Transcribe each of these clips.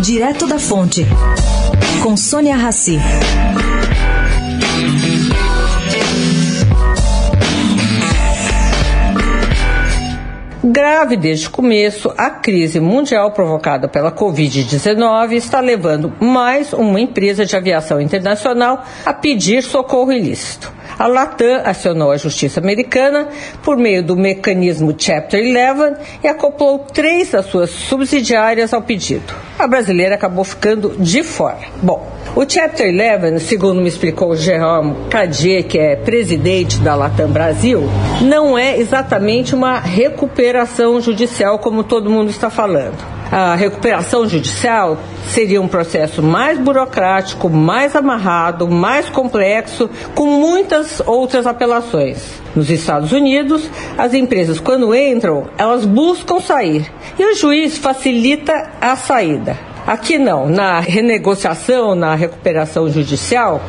Direto da Fonte, com Sônia Rassi. Grave desde o começo, a crise mundial provocada pela Covid-19 está levando mais uma empresa de aviação internacional a pedir socorro ilícito. A Latam acionou a justiça americana por meio do mecanismo Chapter 11 e acoplou três das suas subsidiárias ao pedido. A brasileira acabou ficando de fora. Bom, o Chapter 11, segundo me explicou o Jerome Cadier, que é presidente da Latam Brasil, não é exatamente uma recuperação judicial como todo mundo está falando. A recuperação judicial seria um processo mais burocrático, mais amarrado, mais complexo, com muitas outras apelações. Nos Estados Unidos, as empresas, quando entram, elas buscam sair e o juiz facilita a saída. Aqui não, na renegociação, na recuperação judicial,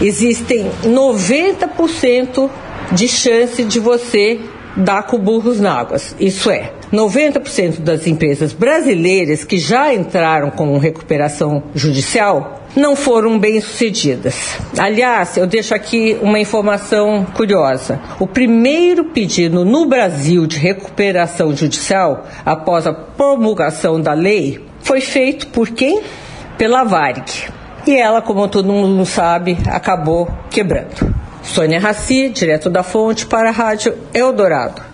existem 90% de chance de você dar com burros na águas. Isso é, 90% das empresas brasileiras que já entraram com recuperação judicial não foram bem sucedidas. Aliás, eu deixo aqui uma informação curiosa. O primeiro pedido no Brasil de recuperação judicial, após a promulgação da lei, foi feito por quem? Pela Varig. E ela, como todo mundo sabe, acabou quebrando. Sônia Raci, direto da fonte para a Rádio Eldorado.